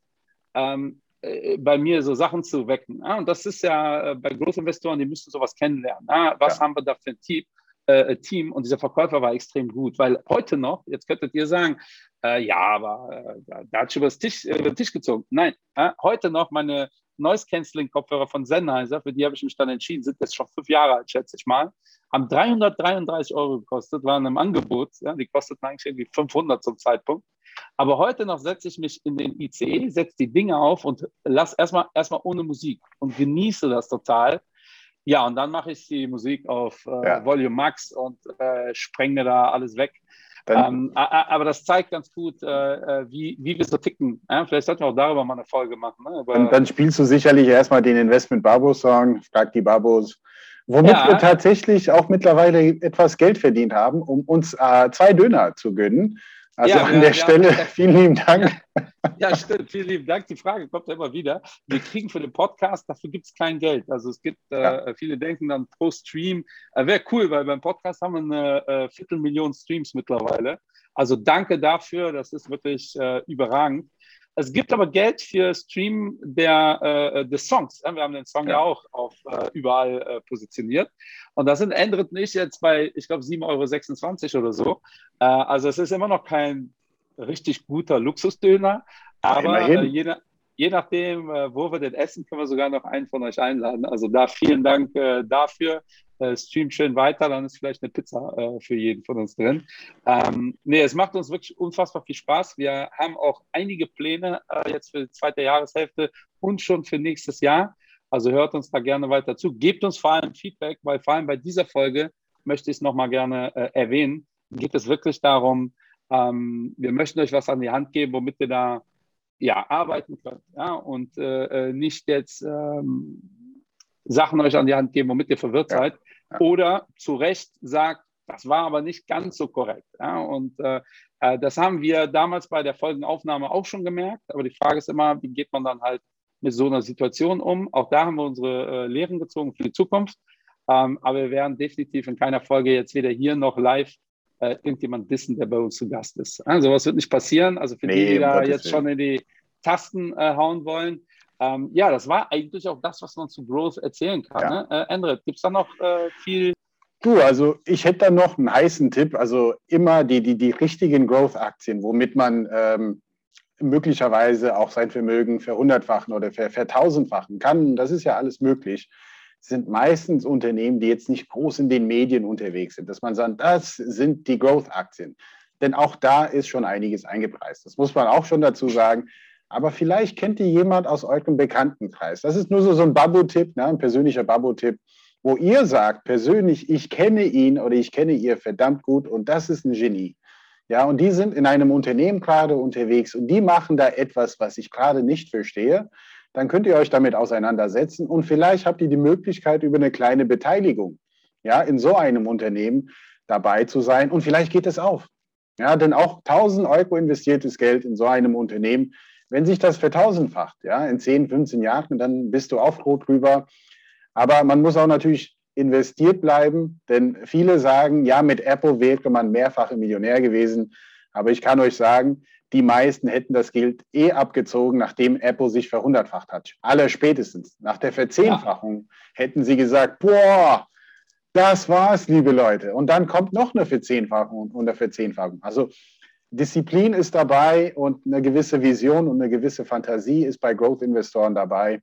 ähm, äh, bei mir so Sachen zu wecken. Ja? Und das ist ja äh, bei Großinvestoren, die müssen sowas kennenlernen. Ja? Was ja. haben wir da für ein Team? Äh, Team und dieser Verkäufer war extrem gut, weil heute noch, jetzt könntet ihr sagen, äh, ja, aber äh, da hat schon äh, über den Tisch gezogen. Nein, äh, heute noch meine Noise Cancelling Kopfhörer von Sennheiser, für die habe ich mich dann entschieden, sind jetzt schon fünf Jahre alt, schätze ich mal, haben 333 Euro gekostet, waren im Angebot, ja, die kosteten eigentlich irgendwie 500 zum Zeitpunkt. Aber heute noch setze ich mich in den ICE, setze die Dinge auf und lass erstmal erstmal ohne Musik und genieße das total. Ja, und dann mache ich die Musik auf äh, ja. Volume Max und äh, spreng mir da alles weg. Ähm, aber das zeigt ganz gut, äh, äh, wie, wie wir so ticken. Ja, vielleicht sollten wir auch darüber mal eine Folge machen. Ne? dann, dann, spielst du sicherlich erstmal den Investment Babos Song, frag die Babos, womit ja. wir tatsächlich auch mittlerweile etwas Geld verdient haben, um uns äh, zwei Döner zu gönnen. Also ja, an wir, der Stelle vielen lieben Dank. Ja, stimmt. Vielen lieben Dank. Die Frage kommt ja immer wieder. Wir kriegen für den Podcast, dafür gibt es kein Geld. Also es gibt, äh, ja. äh, viele denken dann pro Stream, äh, wäre cool, weil beim Podcast haben wir eine äh, Viertelmillion Streams mittlerweile. Also danke dafür, das ist wirklich äh, überragend. Es gibt aber Geld für Stream der, äh, des Songs. Wir haben den Song ja, ja auch auf, äh, überall äh, positioniert. Und das sind Endrit nicht jetzt bei, ich glaube, 7,26 Euro oder so. Äh, also es ist immer noch kein richtig guter Luxusdöner, aber äh, je, je, nachdem, äh, wo wir den essen, können wir sogar noch einen von euch einladen. Also da vielen Dank dafür äh, streamt schön weiter, dann ist vielleicht eine Pizza äh, für jeden von uns drin. Ähm, nee, es macht uns wirklich unfassbar viel Spaß. Wir haben auch einige Pläne äh, jetzt für die zweite Jahreshälfte und schon für nächstes Jahr. Also hört uns da gerne weiter zu. Gebt uns vor allem Feedback, weil vor allem bei dieser Folge möchte ich es nochmal gerne äh, erwähnen. Geht es wirklich darum, ähm, wir möchten euch was an die Hand geben, womit ihr da ja, arbeiten könnt. Ja? Und äh, äh nicht jetzt ähm, Sachen euch an die Hand geben, womit ihr verwirrt ja. seid, oder zu Recht sagt, das war aber nicht ganz so korrekt. Ja? Und äh, äh, das haben wir damals bei der Folgenaufnahme auch schon gemerkt. Aber die Frage ist immer, wie geht man dann halt mit so einer Situation um? Auch da haben wir unsere äh, Lehren gezogen für die Zukunft. Ähm, aber wir werden definitiv in keiner Folge jetzt weder hier noch live äh, irgendjemand wissen, der bei uns zu Gast ist. Also was wird nicht passieren. Also für nee, die, die da jetzt schon in die Tasten äh, hauen wollen, ähm, ja, das war eigentlich auch das, was man zu Growth erzählen kann. Ja. Ne? Äh, Andre, gibt es da noch äh, viel? Du, also ich hätte da noch einen heißen Tipp. Also immer die, die, die richtigen Growth-Aktien, womit man ähm, möglicherweise auch sein Vermögen verhundertfachen oder ver vertausendfachen kann. Das ist ja alles möglich sind meistens Unternehmen, die jetzt nicht groß in den Medien unterwegs sind, dass man sagt, das sind die Growth-Aktien. Denn auch da ist schon einiges eingepreist. Das muss man auch schon dazu sagen aber vielleicht kennt die jemand aus eurem Bekanntenkreis. Das ist nur so, so ein Babu-Tipp, ne, ein persönlicher Babu-Tipp, wo ihr sagt, persönlich, ich kenne ihn oder ich kenne ihr verdammt gut und das ist ein Genie. Ja, und die sind in einem Unternehmen gerade unterwegs und die machen da etwas, was ich gerade nicht verstehe. Dann könnt ihr euch damit auseinandersetzen und vielleicht habt ihr die Möglichkeit, über eine kleine Beteiligung ja, in so einem Unternehmen dabei zu sein und vielleicht geht es auf. Ja, denn auch 1000 Euro investiertes Geld in so einem Unternehmen wenn sich das vertausendfacht, ja, in 10, 15 Jahren, dann bist du auch froh drüber. Aber man muss auch natürlich investiert bleiben, denn viele sagen, ja, mit Apple wäre man mehrfache Millionär gewesen. Aber ich kann euch sagen, die meisten hätten das Geld eh abgezogen, nachdem Apple sich verhundertfacht hat. Alle spätestens. Nach der Verzehnfachung ja. hätten sie gesagt, boah, das war's, liebe Leute. Und dann kommt noch eine Verzehnfachung und eine Verzehnfachung. Also Disziplin ist dabei und eine gewisse Vision und eine gewisse Fantasie ist bei Growth-Investoren dabei.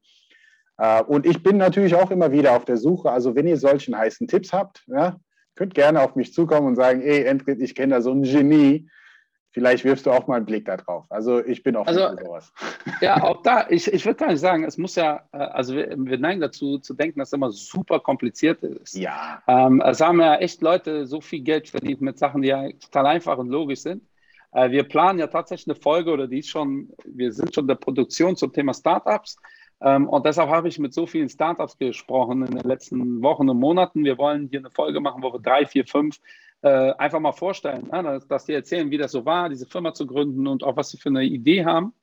Äh, und ich bin natürlich auch immer wieder auf der Suche. Also wenn ihr solchen heißen Tipps habt, ja, könnt gerne auf mich zukommen und sagen, ey, Entrit, ich kenne da so ein Genie. Vielleicht wirfst du auch mal einen Blick da drauf. Also ich bin offen also, für sowas. Ja, auch da, ich, ich würde gar nicht sagen, es muss ja, äh, also wir, wir, neigen dazu zu denken, dass es immer super kompliziert ist. Ja. Ähm, es haben ja echt Leute so viel Geld verdient mit Sachen, die ja total einfach und logisch sind. Äh, wir planen ja tatsächlich eine Folge oder die ist schon, wir sind schon in der Produktion zum Thema Startups. Ähm, und deshalb habe ich mit so vielen Startups gesprochen in den letzten Wochen und Monaten. Wir wollen hier eine Folge machen, wo wir drei, vier, fünf äh, einfach mal vorstellen, dass, die erzählen, wie das so war, diese Firma zu gründen und auch was sie für eine Idee haben.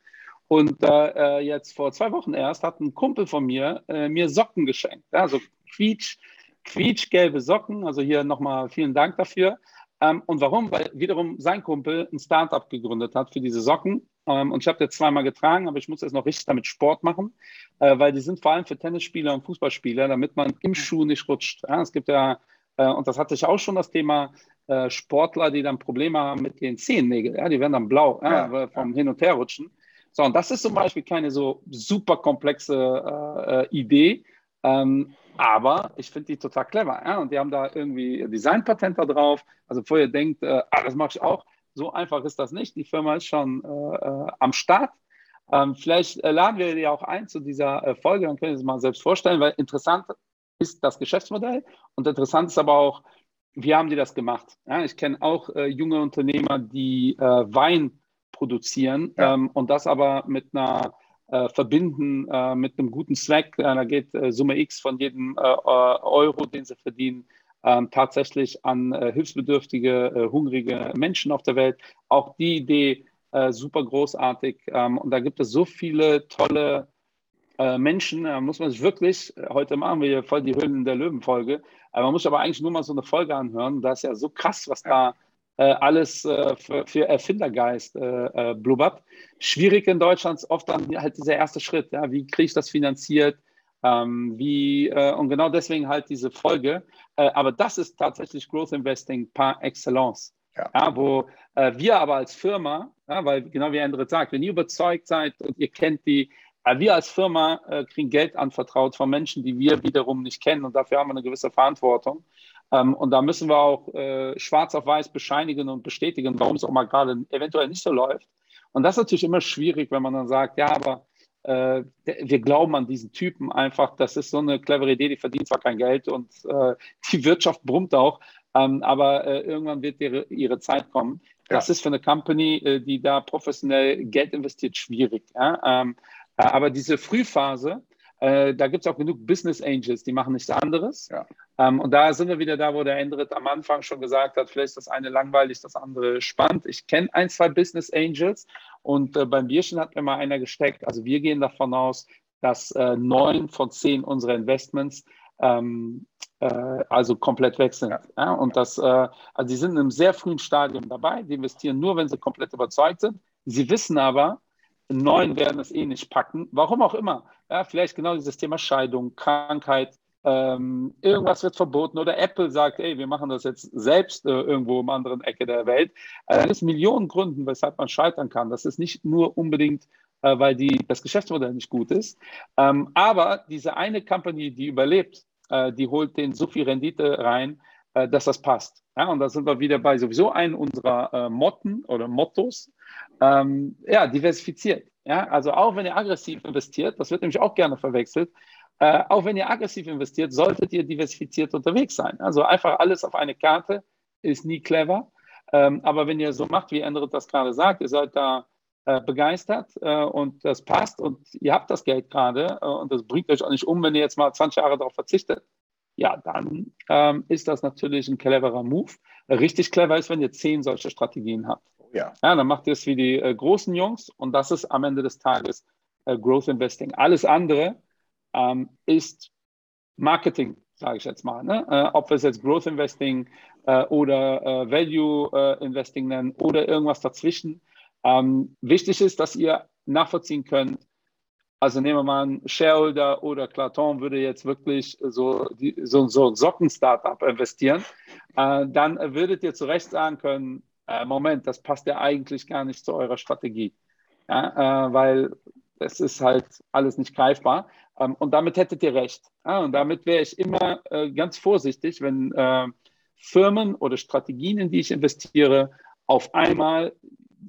Und äh, jetzt vor zwei Wochen erst hat ein Kumpel von mir mir Socken geschenkt. Also quietsch, quietschgelbe Socken. Also hier nochmal vielen Dank dafür. Ähm, und warum? Weil wiederum sein Kumpel ein Startup gegründet hat für diese Socken. Ähm, und ich habe jetzt zweimal getragen, aber ich muss jetzt noch richtig damit Sport machen, äh, weil die sind vor allem für Tennisspieler und Fußballspieler, damit man im Schuh nicht rutscht. Ja, es gibt ja, äh, und das hatte ich auch schon das Thema, äh, Sportler, die dann Probleme haben mit den Zehennägeln. Ja, die werden dann blau ja, vom Hin- und Herrutschen. So, und das ist zum Beispiel keine so super komplexe äh, äh, Idee. Ähm, aber ich finde die total clever. Ja? Und die haben da irgendwie Designpatent da drauf. Also bevor ihr denkt, äh, ah, das mache ich auch, so einfach ist das nicht. Die Firma ist schon äh, äh am Start. Ähm, vielleicht äh, laden wir die auch ein zu dieser äh, Folge, dann können Sie es mal selbst vorstellen, weil interessant ist das Geschäftsmodell und interessant ist aber auch, wie haben die das gemacht? Ja, ich kenne auch äh, junge Unternehmer, die Wein produzieren ja. ähm, und das aber mit einer äh, verbinden äh, mit einem guten Zweck. Äh, da geht äh, Summe X von jedem äh, Euro, den sie verdienen, ähm, tatsächlich an äh, hilfsbedürftige, äh, hungrige Menschen auf der Welt. Auch die Idee äh, super großartig. Ähm, und da gibt es so viele tolle äh, Menschen, da muss man sich wirklich, heute machen wir hier voll die Höhlen der Löwen-Folge, man muss aber eigentlich nur mal so eine Folge anhören. Da ist ja so krass, was da äh, alles äh, für, für, Erfindergeist äh, äh, blubbert. Schwierig in Deutschland ist oft dann halt dieser erste Schritt. Ja? Wie kriege ich das finanziert? Ähm, wie, äh, und genau deswegen halt diese Folge. Äh, aber das ist tatsächlich Growth Investing par excellence. Ja. ja wo wir aber als Firma, ja, weil genau wie Andret sagt, wenn ihr überzeugt seid und ihr kennt die, wir als Firma kriegen Geld anvertraut von Menschen, die wir wiederum nicht kennen und dafür haben wir eine gewisse Verantwortung. Ähm, und da müssen wir auch äh, schwarz auf weiß bescheinigen und bestätigen, warum es auch mal gerade eventuell nicht so läuft. Und das ist natürlich immer schwierig, wenn man dann sagt, ja, aber äh, wir glauben an diesen Typen einfach, das ist so eine clevere Idee, die verdient zwar kein Geld und äh, die Wirtschaft brummt auch, ähm, aber äh, irgendwann wird ihre, ihre Zeit kommen. Ja. Das ist für eine Company, äh, die da professionell Geld investiert, schwierig. Ja? Ähm, äh, aber diese Frühphase, äh, da gibt es auch genug Business Angels, die machen nichts anderes. Ja. Ähm, und da sind wir wieder da, wo der Endrit am Anfang schon gesagt hat, vielleicht ist das eine langweilig, das andere spannend. Ich kenne ein, zwei Business Angels und äh, beim Bierchen hat mir mal einer gesteckt. Also wir gehen davon aus, dass äh, neun von zehn unserer Investments ähm, äh, also komplett weg sind. Ja. und das, äh, also die sind in einem sehr frühen Stadium dabei, die investieren nur, wenn sie komplett überzeugt sind. Sie wissen aber, neun werden es eh nicht packen. Warum auch immer. Ja, vielleicht genau dieses Thema Scheidung, Krankheit, ähm, irgendwas wird verboten oder Apple sagt, ey, wir machen das jetzt selbst äh, irgendwo im anderen Ecke der Welt. Äh, da gibt Millionen Gründen, weshalb man scheitern kann. Das ist nicht nur unbedingt, äh, weil die, das Geschäftsmodell nicht gut ist. Ähm, aber diese eine Company, die überlebt, äh, die holt den so viel Rendite rein, äh, dass das passt. Ja, und da sind wir wieder bei sowieso einem unserer äh, Motten oder Mottos. Ähm, ja, diversifiziert. Ja, also auch wenn ihr aggressiv investiert, das wird nämlich auch gerne verwechselt, äh, auch wenn ihr aggressiv investiert, solltet ihr diversifiziert unterwegs sein. Also einfach alles auf eine Karte ist nie clever. Ähm, aber wenn ihr so macht, wie Endrit das gerade sagt, ihr seid da äh, begeistert äh, und das passt und ihr habt das Geld gerade äh, und das bringt euch auch nicht um, wenn ihr jetzt mal 20 Jahre darauf verzichtet, ja, dann ähm, ist das natürlich ein cleverer Move. Richtig clever ist, wenn ihr zehn solche Strategien habt. Ja. ja dann macht ihr es wie die äh, großen Jungs und das ist am Ende des Tages äh, Growth Investing. Alles andere ähm, ist Marketing, sage ich jetzt mal. Ne? Äh, ob wir es jetzt Growth Investing äh, oder äh, Value äh, Investing nennen oder irgendwas dazwischen. Ähm, wichtig ist, dass ihr nachvollziehen könnt, also nehmen wir mal einen Shareholder oder Claton würde jetzt wirklich so, die, so, so ein Socken-Startup investieren, äh, dann würdet ihr zu Recht sagen können, äh, Moment, das passt ja eigentlich gar nicht zu eurer Strategie. Ja, äh, weil es ist halt alles nicht greifbar. Ähm, und damit hättet ihr recht. Ja, und damit wäre ich immer äh, ganz vorsichtig, wenn äh, Firmen oder Strategien, in die ich investiere, auf einmal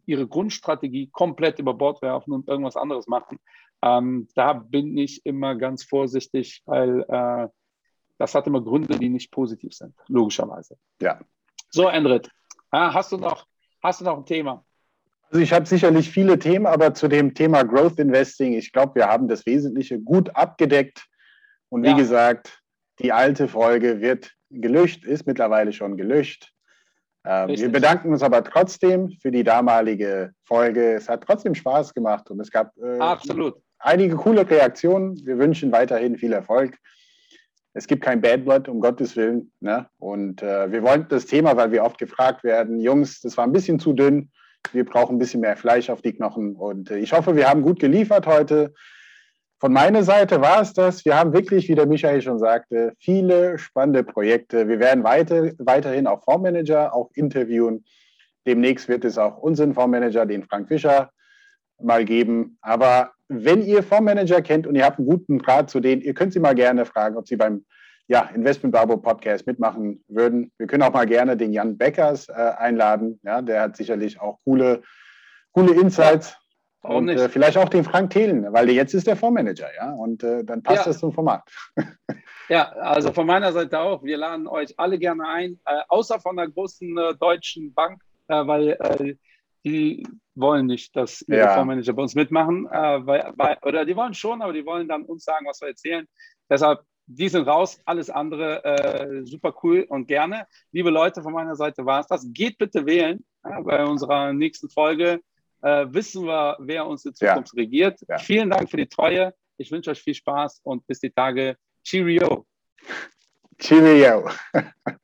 ihre Grundstrategie komplett über Bord werfen und irgendwas anderes machen. Ähm, da bin ich immer ganz vorsichtig, weil äh, das hat immer Gründe, die nicht positiv sind, logischerweise. Ja. So, Endrit, hast, du noch, hast du noch ein Thema? Also ich habe sicherlich viele Themen, aber zu dem Thema Growth Investing, ich glaube, wir haben das Wesentliche gut abgedeckt. Und wie ja. gesagt, die alte Folge wird gelöscht, ist mittlerweile schon gelöscht. Ähm, wir bedanken uns aber trotzdem für die damalige Folge. Es hat trotzdem Spaß gemacht und es gab äh, Absolut. Einige coole Reaktionen. Wir wünschen weiterhin viel Erfolg. Es gibt kein Bad Blood, um Gottes Willen. Ne? Und äh, wir wollten das Thema, weil wir oft gefragt werden, Jungs, das war ein bisschen zu dünn wir brauchen ein bisschen mehr Fleisch auf die Knochen. Und äh, ich hoffe, wir haben gut geliefert heute. Von meiner Seite war es das. Wir haben wirklich, wie der Michael schon sagte, viele spannende Projekte. Wir werden weiter, weiterhin auch Fondsmanager auch interviewen. Demnächst wird es auch unseren Fondsmanager, den Frank Fischer, mal geben. Aber wenn ihr Fondsmanager kennt und ihr habt einen guten Rat zu denen, ihr könnt sie mal gerne fragen, ob sie beim ja, Investment Barbo Podcast mitmachen würden. Wir können auch mal gerne den Jan Beckers äh, einladen. Ja, der hat sicherlich auch coole, coole Insights. Ja, und äh, vielleicht auch den Frank Thelen, weil jetzt ist der Fondsmanager, ja. Und äh, dann passt ja. das zum Format. ja, also von meiner Seite auch. Wir laden euch alle gerne ein, äh, außer von der großen äh, deutschen Bank, äh, weil die wollen nicht, dass ihre ja. Fondsmanager bei uns mitmachen, weil, weil, oder die wollen schon, aber die wollen dann uns sagen, was wir erzählen. Deshalb die sind raus, alles andere äh, super cool und gerne. Liebe Leute, von meiner Seite war es das. Geht bitte wählen. Ja, bei unserer nächsten Folge äh, wissen wir, wer uns in Zukunft ja. regiert. Vielen Dank für die Treue. Ich wünsche euch viel Spaß und bis die Tage. Cheerio. Cheerio.